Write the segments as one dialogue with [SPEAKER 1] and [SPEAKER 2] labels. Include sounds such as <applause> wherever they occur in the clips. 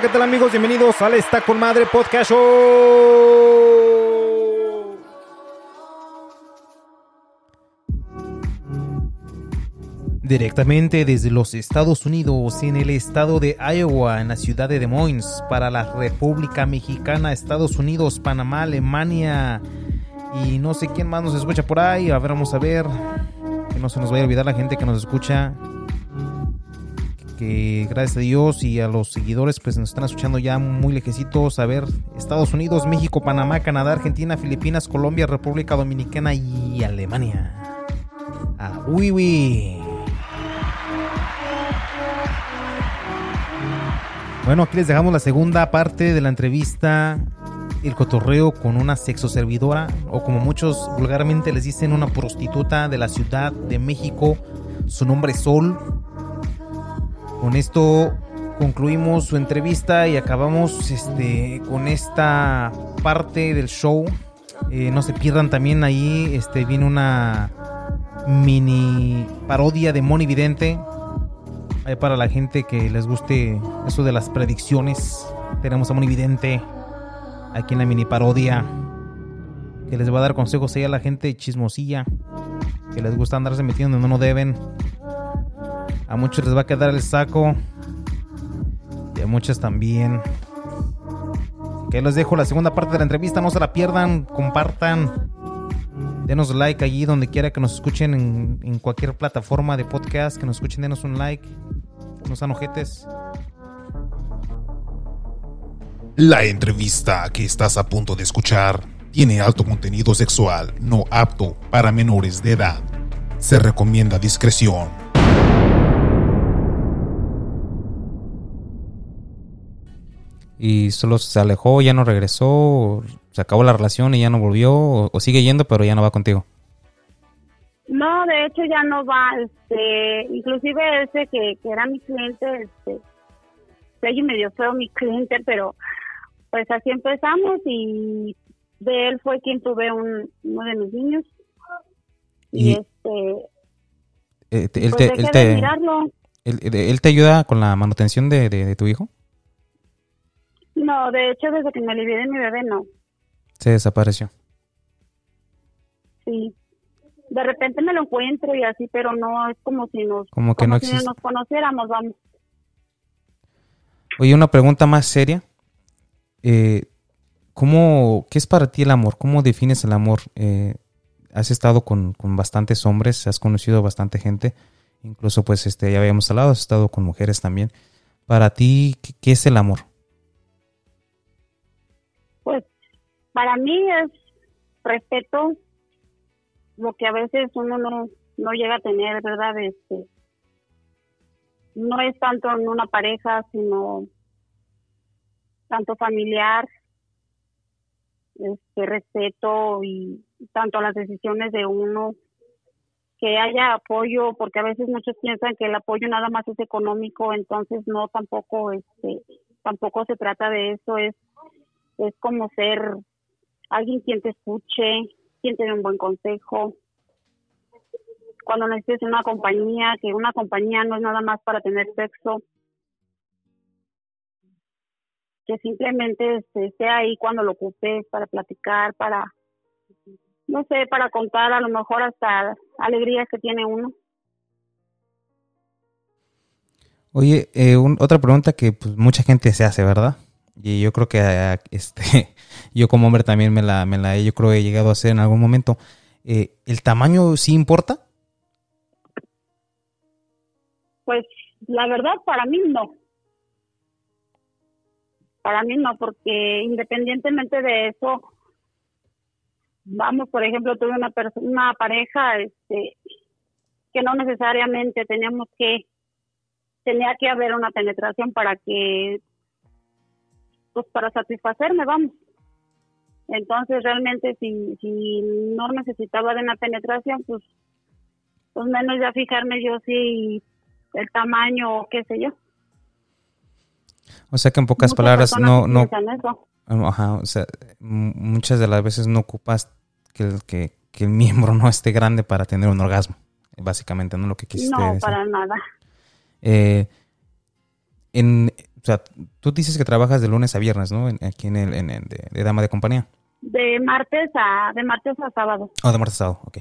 [SPEAKER 1] ¿qué tal amigos? Bienvenidos al Está con Madre Podcast Show. Directamente desde los Estados Unidos, en el estado de Iowa, en la ciudad de Des Moines, para la República Mexicana, Estados Unidos, Panamá, Alemania y no sé quién más nos escucha por ahí. A ver, vamos a ver. Que no se nos vaya a olvidar la gente que nos escucha que gracias a Dios y a los seguidores pues nos están escuchando ya muy lejecitos. A ver, Estados Unidos, México, Panamá, Canadá, Argentina, Filipinas, Colombia, República Dominicana y Alemania. Ah, uy, uy. Bueno, aquí les dejamos la segunda parte de la entrevista, el cotorreo con una sexoservidora, o como muchos vulgarmente les dicen, una prostituta de la Ciudad de México. Su nombre es Sol. Con esto concluimos su entrevista y acabamos este, con esta parte del show. Eh, no se pierdan también ahí, este, viene una mini parodia de Moni Vidente. Ahí para la gente que les guste eso de las predicciones. Tenemos a Moni Vidente aquí en la mini parodia. Que les va a dar consejos ahí a la gente chismosilla. Que les gusta andarse metiendo donde no deben. A muchos les va a quedar el saco. Y a muchos también. Que les dejo la segunda parte de la entrevista. No se la pierdan. Compartan. Denos like allí donde quiera que nos escuchen en, en cualquier plataforma de podcast. Que nos escuchen, denos un like. No sean ojetes.
[SPEAKER 2] La entrevista que estás a punto de escuchar tiene alto contenido sexual no apto para menores de edad. Se recomienda discreción.
[SPEAKER 1] Y solo se alejó, ya no regresó, se acabó la relación y ya no volvió, o, o sigue yendo pero ya no va contigo.
[SPEAKER 3] No, de hecho ya no va, este, inclusive ese que, que era mi cliente, este, se medio feo mi cliente, pero pues así empezamos y de él fue quien tuve un, uno de mis niños. Y,
[SPEAKER 1] Y-
[SPEAKER 3] este,
[SPEAKER 1] Eh, te- él,
[SPEAKER 3] pues
[SPEAKER 1] te, él,
[SPEAKER 3] de
[SPEAKER 1] te, él- él te ayuda con la manutención de, de- de tu hijo?
[SPEAKER 3] No, de hecho desde que me alivié de mi bebé no,
[SPEAKER 1] Se desapareció.
[SPEAKER 3] sí. De repente me lo encuentro y así, pero no es como si nos,
[SPEAKER 1] Como que no
[SPEAKER 3] si
[SPEAKER 1] existe.
[SPEAKER 3] nos conociéramos, vamos.
[SPEAKER 1] Oye, una pregunta más seria. Eh, ¿cómo, ¿Qué es para ti el amor? ¿Cómo defines el amor? Eh, has estado con, con bastantes hombres, has conocido bastante gente, incluso pues este ya habíamos hablado, has estado con mujeres también. Para ti, ¿qué, qué es el amor?
[SPEAKER 3] Para mí es respeto, lo que a veces uno no, llega a tener, ¿verdad? Este, no es tanto en una pareja, sino tanto familiar, este respeto y tanto las decisiones de uno, que haya apoyo, porque a veces muchos piensan que el apoyo nada más es económico, entonces no tampoco este tampoco se trata de eso, es es como ser alguien quien te escuche, quien te dé un buen consejo. Cuando necesites una compañía, que una compañía no es nada más para tener sexo, que simplemente esté ahí cuando lo ocupes para platicar, para, no sé, para contar a lo mejor hasta alegrías que tiene uno.
[SPEAKER 1] Oye, eh, un- otra pregunta que pues, mucha gente se hace, ¿verdad? Y yo creo que <laughs> este, yo como hombre también me la, me la yo creo he llegado a hacer en algún momento. Eh, ¿El tamaño sí importa?
[SPEAKER 3] Pues la verdad para mí no. Para mí no, porque independientemente de eso, vamos, por ejemplo, tuve una una pareja este que no necesariamente teníamos que tenía que haber una penetración para que pues para satisfacerme, vamos. Entonces realmente si si no necesitaba de una penetración, pues pues menos ya fijarme yo si el tamaño o qué sé yo.
[SPEAKER 1] O sea que en pocas
[SPEAKER 3] Muchas
[SPEAKER 1] palabras no, no,
[SPEAKER 3] eso.
[SPEAKER 1] ajá, o sea, muchas de las veces no ocupas que el, que, que el <laughs> miembro no esté grande para tener un orgasmo. Básicamente, no lo que quisiste
[SPEAKER 3] No,
[SPEAKER 1] decir.
[SPEAKER 3] para nada.
[SPEAKER 1] Eh, en, sea, tú dices que trabajas de lunes a viernes, ¿no? aquí en el, en, de, dama de compañía.
[SPEAKER 3] De martes a, de martes a sábado.
[SPEAKER 1] Oh, de martes a sábado, ok.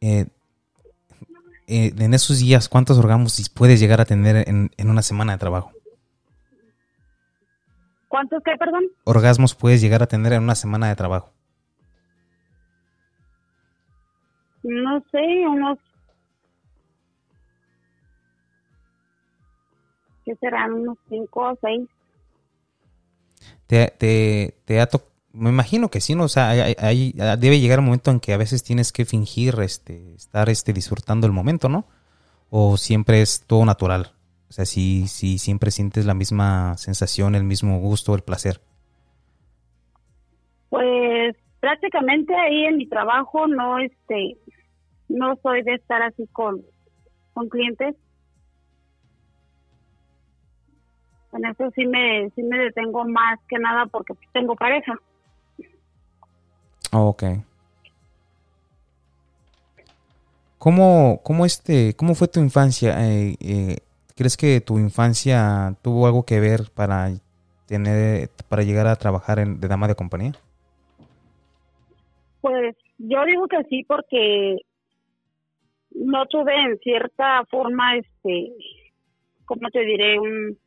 [SPEAKER 1] Eh, eh, en esos días, ¿cuántos orgasmos puedes llegar a tener en, en una semana de trabajo?
[SPEAKER 3] ¿Cuántos qué, perdón?
[SPEAKER 1] Orgasmos puedes llegar a tener en una semana de trabajo.
[SPEAKER 3] No sé, unos... ¿Qué serán? Unos cinco o seis.
[SPEAKER 1] Te, te, te ha me imagino que sí, ¿no? O sea, hay, debe llegar un momento en que a veces tienes que fingir este, estar este, disfrutando el momento, ¿no? O siempre es todo natural. O sea, si, si siempre sientes la misma sensación, el mismo gusto, el placer.
[SPEAKER 3] Pues prácticamente ahí en mi trabajo no, este, no soy de estar así con, con clientes. En eso sí me, sí me detengo más que nada porque tengo pareja.
[SPEAKER 1] Oh, ok. ¿Cómo, cómo, este, ¿Cómo fue tu infancia? Eh, eh, ¿Crees que tu infancia tuvo algo que ver para tener, para llegar a trabajar en, de dama de compañía?
[SPEAKER 3] Pues yo digo que sí porque no tuve en cierta forma, este, ¿cómo te diré? Un,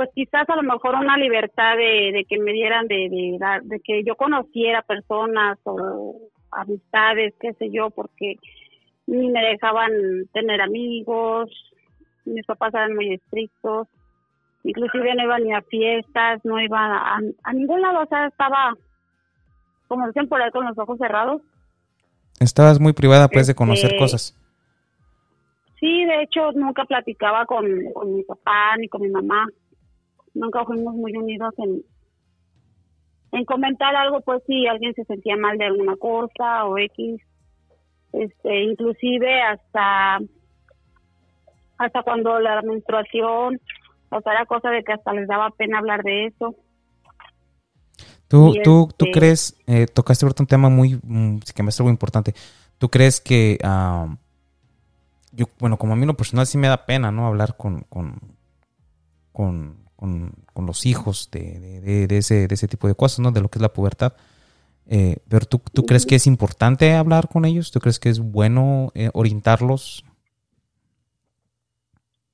[SPEAKER 3] pues quizás a lo mejor una libertad de, que me dieran de, de, de, que yo conociera personas o amistades, qué sé yo, porque ni me dejaban tener amigos, mis papás eran muy estrictos, inclusive no iba ni a fiestas, no iba a, a ningún lado, o sea, estaba, como dicen por ahí, con los ojos cerrados.
[SPEAKER 1] Estabas muy privada, pues, de conocer este, cosas.
[SPEAKER 3] Sí, de hecho, nunca platicaba con, con mi papá ni con mi mamá. Nunca fuimos muy unidos en, en comentar algo, pues si alguien se sentía mal de alguna cosa o X. Este, inclusive hasta hasta cuando la menstruación, o sea, era cosa de que hasta les daba pena hablar de eso.
[SPEAKER 1] ¿Tú, tú, tú este crees, eh, tocaste un tema muy, mm, que me es algo importante, ¿tú crees que, ah, yo, bueno, como a mí lo personal sí me da pena, ¿no? Hablar con, con, con, con, los hijos de, de, de, ese, de ese tipo de cosas, ¿no? De lo que es la pubertad. Eh, pero tú, tú crees que es importante hablar con ellos? ¿Tú crees que es bueno eh, orientarlos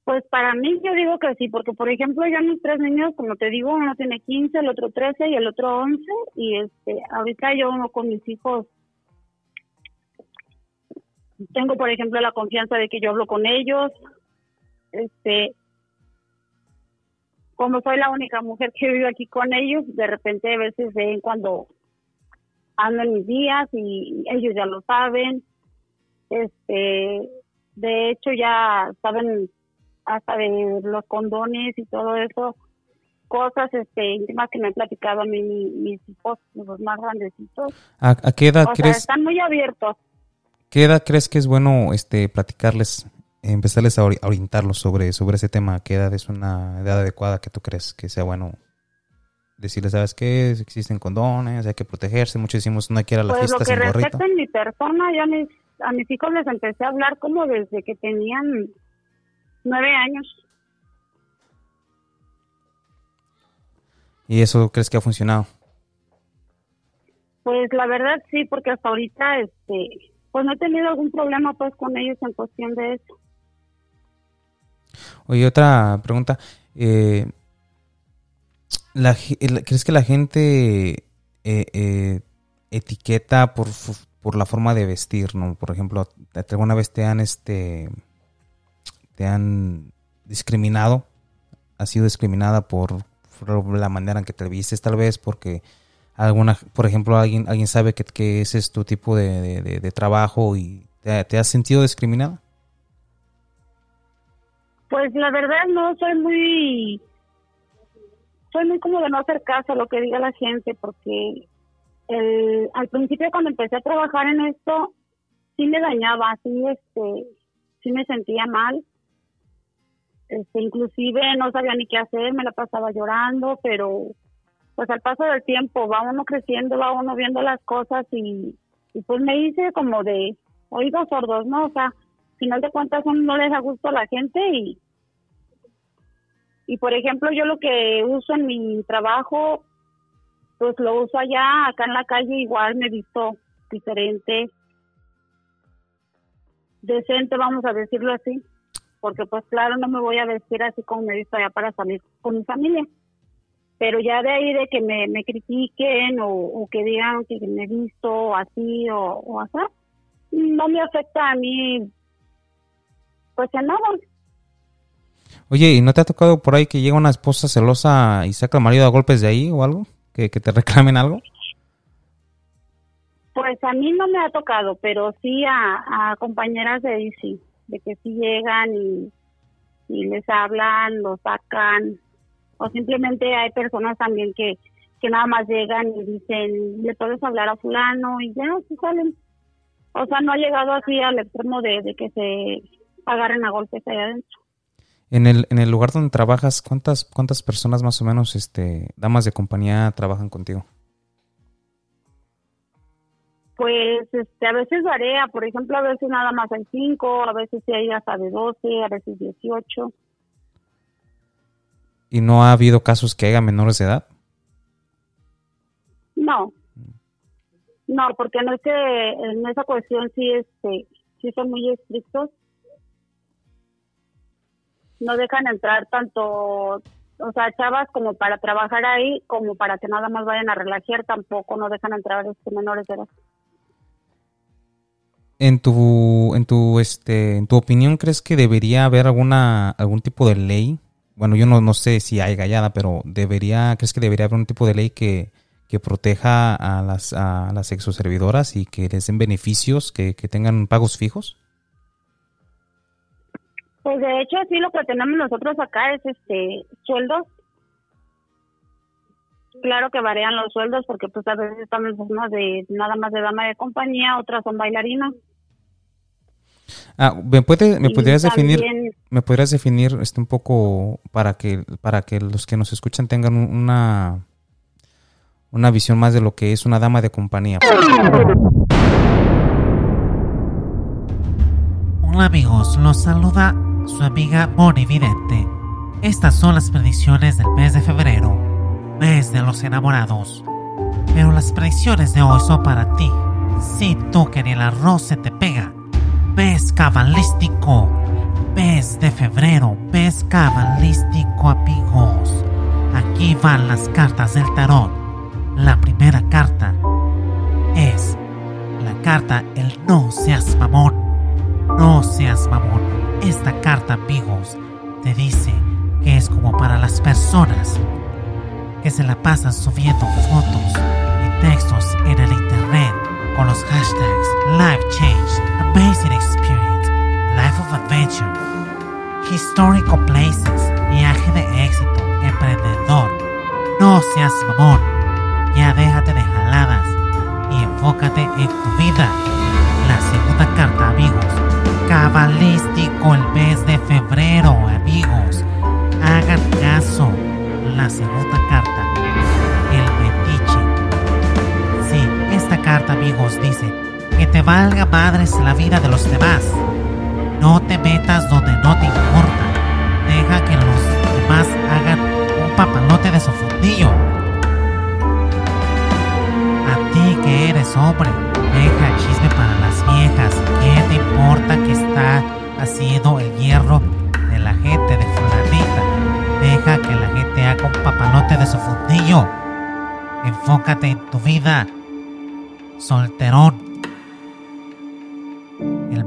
[SPEAKER 3] pues para mí yo digo que sí, porque por ejemplo ya mis tres niños, como te digo, uno tiene 15, el otro 13 y el otro 11 y este ahorita yo uno con mis hijos tengo por ejemplo la confianza de que yo hablo con ellos. Este como soy la única mujer que vive aquí con ellos, de repente a veces ven cuando ando en mis días y ellos ya lo saben. Este, de hecho ya saben hasta de los condones y todo eso, cosas este, íntimas que me han platicado a mí mis hijos, los más grandecitos.
[SPEAKER 1] ¿A, qué edad crees?
[SPEAKER 3] están muy abiertos.
[SPEAKER 1] ¿Qué edad crees que es bueno este platicarles, empezarles a orientarlos sobre, sobre ese tema? ¿Qué edad es una edad adecuada que tú crees que sea bueno decirles, ¿sabes qué? Existen condones, hay que protegerse. Muchos decimos, no hay que ir a las pues gorrito. Lo que
[SPEAKER 3] respecta en mi persona, yo a mis, a mis hijos les empecé a hablar como desde que tenían Nueve años.
[SPEAKER 1] ¿Y eso crees que ha funcionado?
[SPEAKER 3] Pues la verdad sí, porque hasta ahorita, este, pues no he tenido algún problema pues con ellos en cuestión de eso.
[SPEAKER 1] Oye, otra pregunta. Eh, ¿Crees que la gente eh, eh, etiqueta por, por la forma de vestir, no? Por ejemplo, ¿alguna vez te han este te han discriminado, has sido discriminada por, la manera en que te vistes, tal vez porque alguna, por ejemplo, alguien, alguien sabe que, que ese es tu tipo de, trabajo y te, has sentido discriminada.
[SPEAKER 3] Pues la verdad no soy muy, soy muy como de no hacer caso a lo que diga la gente porque el, al principio cuando empecé a trabajar en esto sí me dañaba, sí este, sí me sentía mal este, inclusive no sabía ni qué hacer, me la pasaba llorando, pero pues al paso del tiempo va uno creciendo, va uno viendo las cosas y, pues me hice como de oídos sordos, ¿no? O sea, final de cuentas no les da gusto a la gente y Y por ejemplo, yo lo que uso en mi trabajo, pues lo uso allá, acá en la calle igual me visto diferente, decente, vamos a decirlo así, porque pues claro, no me voy a vestir así como me visto allá para salir con mi familia. Pero ya de ahí de que me, me critiquen o, que digan que me he visto así o, o así, no me afecta a mí, pues nada.
[SPEAKER 1] Oye, ¿y no te ha tocado por ahí que llega una esposa celosa y saca al marido a golpes de ahí o algo? ¿Que, que te reclamen algo?
[SPEAKER 3] Pues a mí no me ha tocado, pero sí a, compañeras de ahí sí, de que sí llegan y, y les hablan, lo sacan, o simplemente hay personas también que, que nada más llegan y dicen, le puedes hablar a fulano y ya, se salen. O sea, no ha llegado así al extremo de, de que se agarren a golpes allá adentro.
[SPEAKER 1] En el, en el lugar donde trabajas, ¿cuántas, cuántas personas más o menos, este, damas de compañía, trabajan contigo?
[SPEAKER 3] Pues este, a veces varía, por ejemplo, a veces nada más hay cinco, a veces sí hay hasta de 12, a veces 18.
[SPEAKER 1] ¿Y no ha habido casos que haya menores de edad?
[SPEAKER 3] No. No, porque no es que en esa cuestión sí, este, sí son muy estrictos. No dejan entrar tanto, o sea, chavas como para trabajar ahí, como para que nada más vayan a relajar, tampoco no dejan entrar este menores de edad.
[SPEAKER 1] En tu, en tu, este, en tu opinión, ¿crees que debería haber alguna, algún tipo de ley? Bueno, yo no, no sé si hay gallada, pero debería, ¿crees que debería haber un tipo de ley que, que proteja a las, a las exoservidoras y que les den beneficios, que, que tengan pagos fijos?
[SPEAKER 3] Pues de hecho, sí, lo que tenemos nosotros acá es este sueldos claro que varían los sueldos porque pues a veces estamos de nada más de dama de compañía, otras son bailarinas.
[SPEAKER 1] Ah, ¿me, puede, me podrías definir, me podrías definir este un poco para que para que los que nos escuchan tengan una una visión más de lo que es una dama de compañía.
[SPEAKER 4] Hola amigos, los saluda su amiga Moni Vidente. Estas son las predicciones del mes de febrero mes de los enamorados. Pero las predicciones de hoy son para ti. Si tú que ni el arroz se te pega. Mes cabalístico. Mes de febrero. Mes cabalístico, amigos. Aquí van las cartas del tarot. La primera carta es la carta El no seas mamón. No seas mamón. Esta carta, amigos, te dice que es como para las personas que se la pasan subiendo fotos y textos en el internet con los hashtags Life Change, Amazing Experience, Life of Adventure, Historical Places, Viaje de éxito, Emprendedor. No seas mamón, ya déjate de jaladas y enfócate en tu vida. Vida de los demás.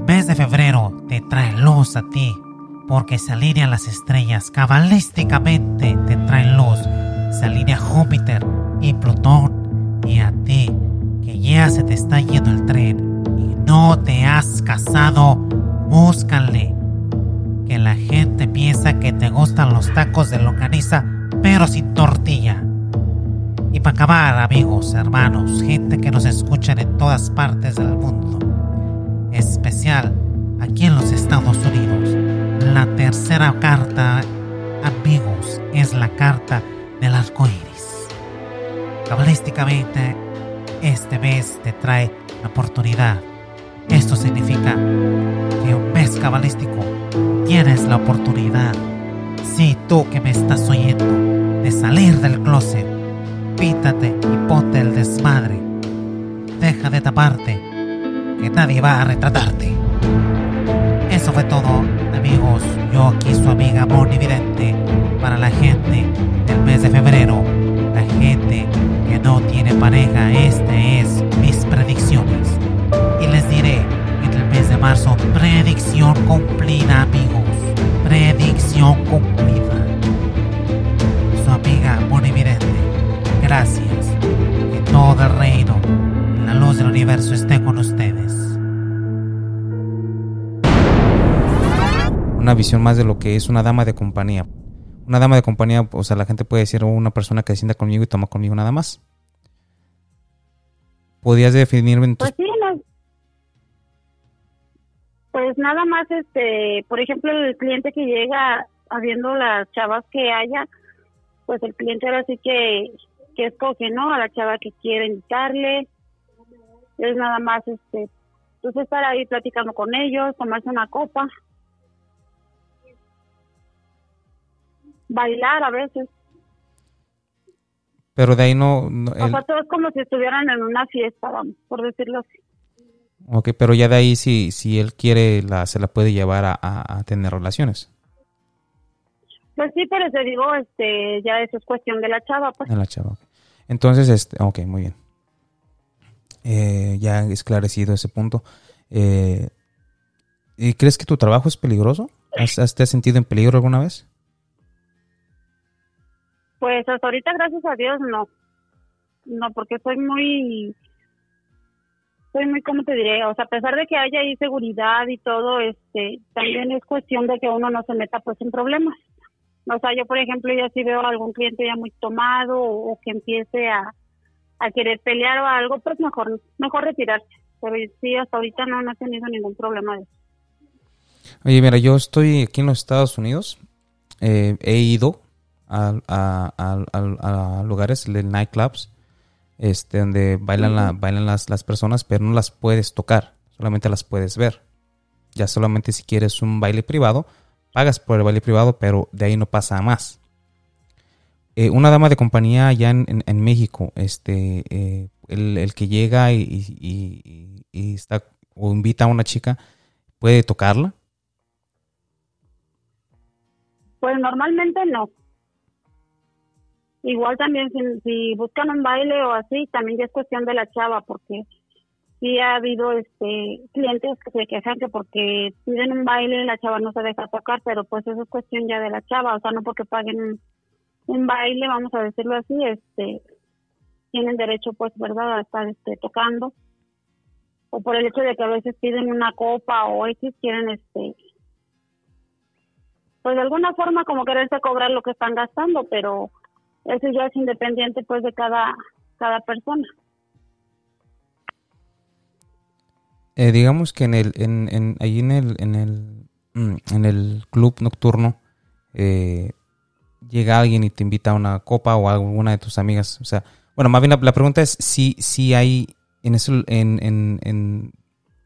[SPEAKER 4] Mes de febrero te trae luz a ti. Porque se alinean las estrellas. Cabalísticamente te traen luz. Se alinea Júpiter y Plutón. Y a ti, que ya se te está yendo el tren. Y no te has casado. Búscale que la gente piensa que te gustan los tacos de longaniza, pero sin tortilla. Y para acabar, amigos, hermanos, gente que nos escuchan en todas partes del mundo, especial aquí en los Estados Unidos, la tercera carta, amigos, es la carta del arco iris. Cabalísticamente, este mes te trae la oportunidad. Esto significa que un mes cabalístico tienes la oportunidad Si tú que me estás oyendo, de salir del closet, pítate y ponte el desmadre. Deja de taparte, que nadie va a retratarte. Eso fue todo, amigos. Yo aquí su amiga Moni Vidente para la gente del mes de febrero. La gente que no tiene pareja, este es mis predicciones. Y les diré en el mes de marzo, predicción cumplida, amigos. Predicción cumplida. Su amiga Moni Vidente. Gracias. Que todo el reino, luz del universo esté con ustedes.
[SPEAKER 1] Una visión más de lo que es una dama de compañía. Una dama de compañía, o sea, la gente puede decir una persona que se sienta conmigo y toma conmigo nada más. ¿Podrías definirme en tus...
[SPEAKER 3] Pues sí, no- Pues nada más, este, por ejemplo, el cliente que llega habiendo las chavas que haya, pues el cliente ahora sí que, que escoge, ¿no? A la chava que quiere invitarle. Es nada más, este, pues estar ahí platicando con ellos, tomarse una copa. Bailar a veces.
[SPEAKER 1] Pero de ahí no... no-
[SPEAKER 3] O
[SPEAKER 1] el-
[SPEAKER 3] sea, todo es como si estuvieran en una fiesta, vamos, por decirlo así.
[SPEAKER 1] Ok, pero ya de ahí si, si él quiere, la, se la puede llevar a, a- a tener relaciones.
[SPEAKER 3] Pues sí, pero te digo, este, ya eso es cuestión de la chava, pues.
[SPEAKER 1] A la chava. ok. Entonces, este, ok, muy bien. Eh, ya esclarecido ese punto. Eh, ¿y ¿Crees que tu trabajo es peligroso? ¿Has, has- ¿Te has sentido en peligro alguna vez?
[SPEAKER 3] Pues hasta ahorita, gracias a Dios, no. No, porque soy muy, soy muy, ¿cómo te diré? O sea, a pesar de que haya ahí seguridad y todo, este, también es cuestión de que uno no se meta pues en problemas. O sea, yo, por ejemplo, ya si veo a algún cliente ya muy tomado o que empiece a, a querer pelear o algo, pues mejor, mejor retirarse. Pero sí, hasta ahorita no, no he tenido ningún problema de eso.
[SPEAKER 1] Oye, mira, yo estoy aquí en los Estados Unidos. Eh, he ido a, a- a- a- lugares nightclubs este, donde bailan, la- bailan las, las personas, pero no las puedes tocar, solamente las puedes ver. Ya solamente si quieres un baile privado, pagas por el baile privado, pero de ahí no pasa más. Eh, una dama de compañía allá en, en- México, este, eh, el, el que llega y, y- está o invita a una chica, puede tocarla.
[SPEAKER 3] Pues normalmente no. Igual también si, si buscan un baile o así, también ya es cuestión de la chava, porque sí ha habido este clientes que se quejan que porque piden un baile la chava no se deja tocar, pero pues eso es cuestión ya de la chava, o sea, no porque paguen un baile, vamos a decirlo así, este tienen derecho pues, ¿verdad?, a estar este tocando. O por el hecho de que a veces piden una copa o X quieren este pues de alguna forma como quererse cobrar lo que están gastando, pero eso ya es independiente pues de cada cada persona.
[SPEAKER 1] Eh, digamos que en el, en, en, ahí en el, en el, mm, en el club nocturno eh, llega alguien y te invita a una copa o a alguna de tus amigas. O sea, bueno, más bien la, la pregunta es si, si hay en eso, en, en, en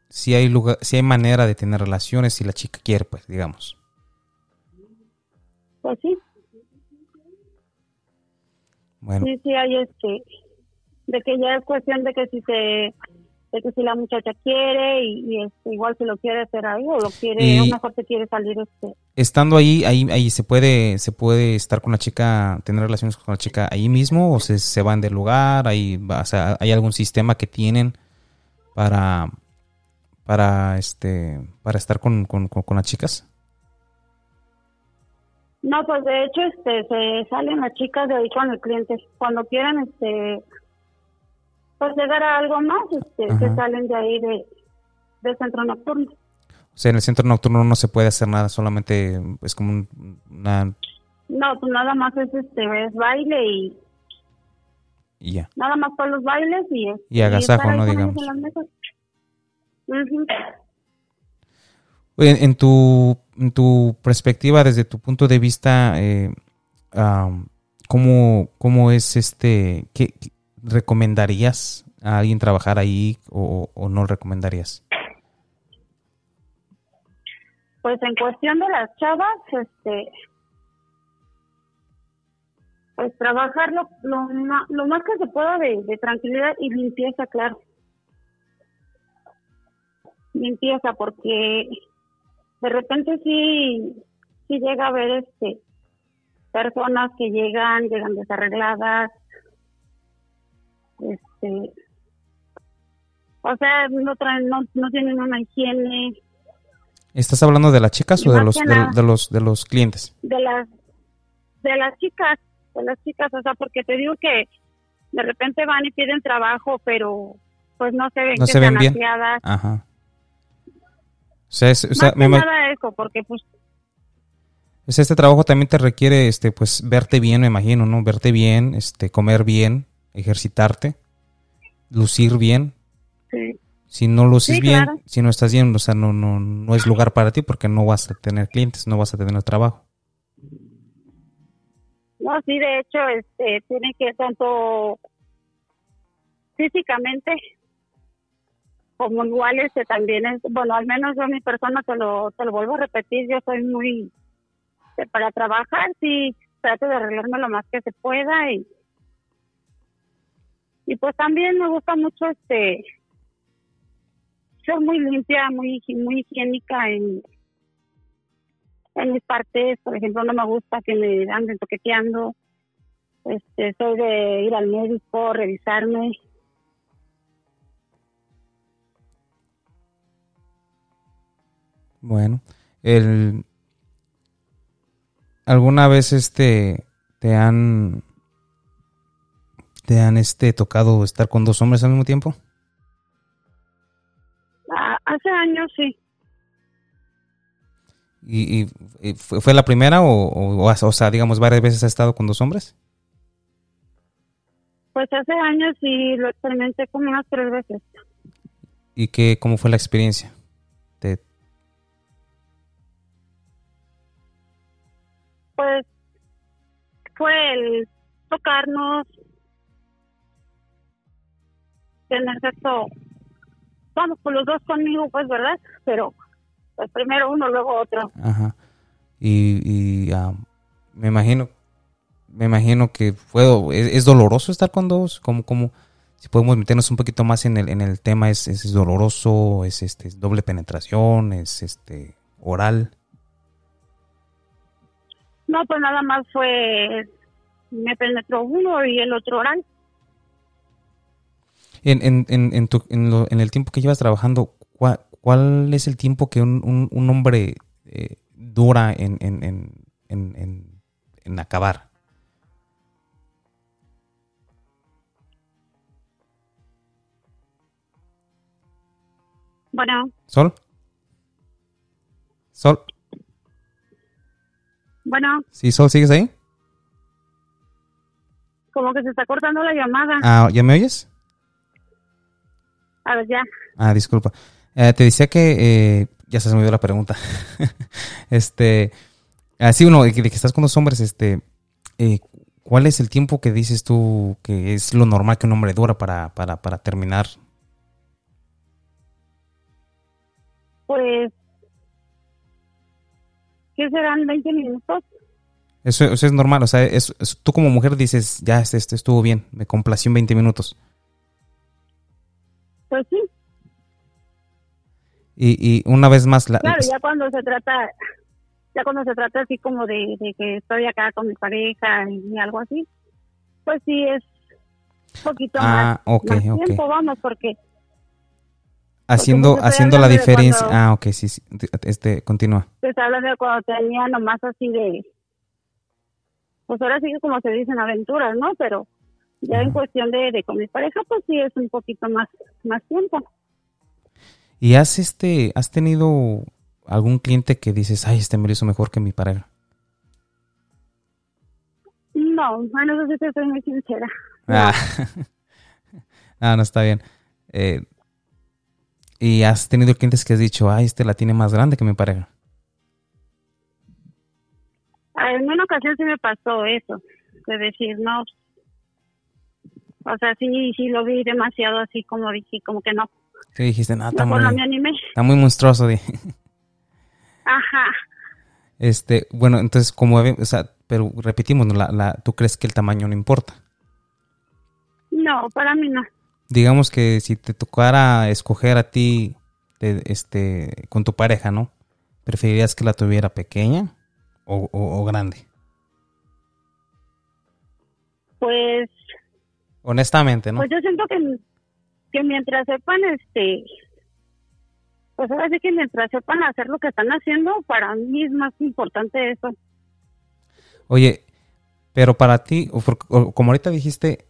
[SPEAKER 1] si hay lugar, si hay manera de tener relaciones si la chica quiere, pues, digamos.
[SPEAKER 3] Pues sí,
[SPEAKER 1] Bueno,
[SPEAKER 3] sí, sí hay este de que ya es cuestión de que si se de que si la muchacha quiere y, y, este, igual si lo quiere hacer ahí o lo quiere o mejor se quiere salir este
[SPEAKER 1] estando ahí, ahí, ahí se puede, se puede estar con la chica, tener relaciones con la chica ahí mismo o se, se van del lugar, ahí, o sea, hay algún sistema que tienen para, para este, para estar con, con, con- con las chicas.
[SPEAKER 3] No, pues de hecho este se salen las chicas de ahí con el cliente cuando quieran este pues llegar a algo más este
[SPEAKER 1] Ajá.
[SPEAKER 3] se salen de ahí de del centro nocturno.
[SPEAKER 1] O sea, en el centro nocturno no se puede hacer nada, solamente es como un- una,
[SPEAKER 3] No, pues nada más es este es baile y
[SPEAKER 1] y ya.
[SPEAKER 3] nada más para los bailes y
[SPEAKER 1] Y agasajo, ¿no? Digamos.
[SPEAKER 3] en
[SPEAKER 1] tu, en tu perspectiva, desde tu punto de vista, eh, am, ¿cómo, cómo es este? ¿Qué qué- recomendarías a alguien trabajar ahí o, o no recomendarías?
[SPEAKER 3] Pues en cuestión de las chavas, este, Pues trabajar lo, lo, más que se pueda de, de tranquilidad y limpieza, claro. Limpieza, porque de repente sí, sí llega a haber este personas que llegan, llegan desarregladas, este, o sea, no traen, no, no tienen una higiene
[SPEAKER 1] ¿Estás hablando de las chicas o de los, de, los, de los clientes?
[SPEAKER 3] de las de las chicas, de las chicas, o sea, porque te digo que de repente van y piden trabajo, pero pues no se ven
[SPEAKER 1] No
[SPEAKER 3] que
[SPEAKER 1] se ven bien. Ajá. O sea, es- o sea,
[SPEAKER 3] Más
[SPEAKER 1] me
[SPEAKER 3] que
[SPEAKER 1] ima-
[SPEAKER 3] nada eso, porque pues
[SPEAKER 1] este trabajo también te requiere, este, pues, verte bien, me imagino, ¿no? Verte bien, este, comer bien, ejercitarte, lucir bien.
[SPEAKER 3] sí,
[SPEAKER 1] Si no luces
[SPEAKER 3] Sí,
[SPEAKER 1] bien,
[SPEAKER 3] claro.
[SPEAKER 1] si no estás bien, o sea, no, no, no es lugar para ti porque no vas a tener clientes, no vas a tener trabajo.
[SPEAKER 3] no, sí, de hecho, este, tiene que tanto físicamente como igual este también es, bueno, al menos yo mi persona te lo, te lo vuelvo a repetir, yo soy muy, para trabajar sí trato de arreglarme lo más que se pueda y y pues también me gusta mucho este ser muy limpia, muy muy higiénica en en mis partes, por ejemplo, no me gusta que me anden toqueteando. Este, soy de ir al médico, revisarme.
[SPEAKER 1] Bueno, el ¿alguna vez este te han te han este tocado estar con dos hombres al mismo tiempo?
[SPEAKER 3] Ah, hace años sí,
[SPEAKER 1] ¿Y, y- y fue, fue la primera o, o, o, o sea, digamos, varias veces has estado con dos hombres?
[SPEAKER 3] pues hace años sí lo experimenté como unas tres veces.
[SPEAKER 1] ¿Y qué, cómo fue la experiencia? Te-
[SPEAKER 3] Pues fue el tocarnos, tener sexo, vamos, pues los dos conmigo, pues, ¿verdad? Pero pues primero uno, luego otro.
[SPEAKER 1] Ajá. Y, y, ah, me imagino, me imagino que es, es doloroso estar con dos, como, como, si podemos meternos un poquito más en el, en el tema, es, es doloroso, es este, es doble penetración, es este, oral.
[SPEAKER 3] No, pues nada más fue, me penetró uno y el otro oral.
[SPEAKER 1] En, en, en, en, tu- en, lo- en el tiempo que llevas trabajando, ¿cuál, cuál es el tiempo que un, un, un hombre eh, dura en, en, en, en, en, en acabar?
[SPEAKER 3] Bueno,
[SPEAKER 1] ¿Sol? ¿Sol?
[SPEAKER 3] bueno,
[SPEAKER 1] ¿Sí, Sol, sigues ahí?
[SPEAKER 3] como que se está cortando la llamada.
[SPEAKER 1] Ah, ¿Ya me oyes?
[SPEAKER 3] A ver, ya.
[SPEAKER 1] Ah, disculpa. Eh, te decía que eh, ya se me olvidó la pregunta. <laughs> este, así uno de que, estás con dos hombres, este, eh, ¿cuál es el tiempo que dices tú que es lo normal que un hombre dura para, para, para terminar?
[SPEAKER 3] Pues, ¿qué serán 20 minutos?
[SPEAKER 1] Eso, eso es normal, o sea, es- es- tú como mujer dices, ya, este, este estuvo bien, me complació en 20 minutos.
[SPEAKER 3] Pues sí,
[SPEAKER 1] Y, y una vez más, la,
[SPEAKER 3] claro, ya cuando se trata, ya cuando se trata así como de, de que estoy acá con mi pareja y algo así, pues sí es un poquito
[SPEAKER 1] Ah,
[SPEAKER 3] más, más tiempo, vamos, porque
[SPEAKER 1] haciendo,
[SPEAKER 3] pues,
[SPEAKER 1] haciendo la diferencia. Ah, ok, sí, sí, este, continúa.
[SPEAKER 3] está hablando de cuando tenía nomás así de, pues ahora sí que como se dicen aventuras, ¿no? Pero ya en cuestión de, de con mi pareja, pues sí es un poquito más, más tiempo.
[SPEAKER 1] ¿Y has este, has tenido algún cliente que dices, ay, este me lo hizo mejor que mi pareja?
[SPEAKER 3] No, bueno, eso sí te soy muy sincera.
[SPEAKER 1] Ah. no, <laughs> no está bien. Eh, ¿Y has tenido clientes que has dicho, ay, este la tiene más grande que mi pareja?
[SPEAKER 3] En una ocasión sí me pasó eso, de decir, no, o sea, sí, sí lo vi demasiado así como dije, como que no,
[SPEAKER 1] Sí, dijiste, no, está
[SPEAKER 3] no me
[SPEAKER 1] muy,
[SPEAKER 3] animé.
[SPEAKER 1] está muy monstruoso. dije.
[SPEAKER 3] Ajá,
[SPEAKER 1] Este, bueno, entonces, como, o sea, pero repetimos, la, la, ¿tú crees que el tamaño no importa?
[SPEAKER 3] No, para mí no.
[SPEAKER 1] Digamos que si te tocara escoger a ti, de, este, con tu pareja, ¿no? ¿Preferirías que la tuviera pequeña o, o, o grande?
[SPEAKER 3] Pues,
[SPEAKER 1] Honestamente, ¿no?
[SPEAKER 3] pues yo siento que, que mientras sepan, este, pues ahora sí que mientras sepan hacer lo que están haciendo, para mí es más importante eso.
[SPEAKER 1] Oye, pero para ti, como ahorita dijiste,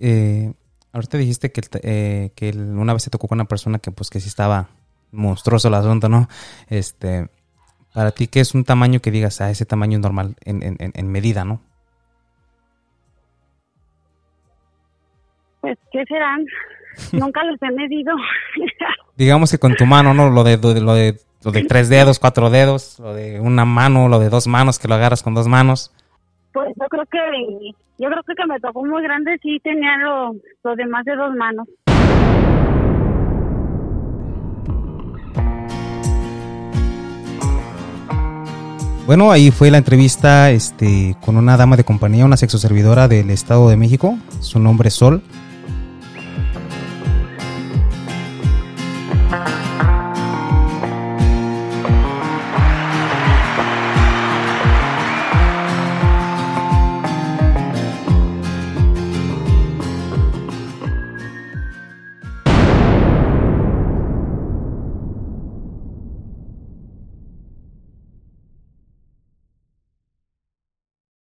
[SPEAKER 1] eh, ahorita dijiste que, eh, que una vez te tocó con una persona que pues que sí estaba monstruoso el asunto, ¿no? Este, para ti, ¿qué es un tamaño que digas, a ese tamaño normal en, en- en medida, ¿no?
[SPEAKER 3] Pues, ¿qué serán? Nunca los he medido. <laughs>
[SPEAKER 1] Digamos que con tu mano, ¿no? Lo de, lo de, lo de, tres dedos, cuatro dedos, lo de una mano, lo de dos manos, que lo agarras con dos manos.
[SPEAKER 3] Pues yo creo que, yo creo que que me tocó muy grande, sí tenía lo, lo de más de dos manos.
[SPEAKER 1] Bueno, ahí fue la entrevista este, con una dama de compañía, una sexoservidora del Estado de México. Su nombre es Sol.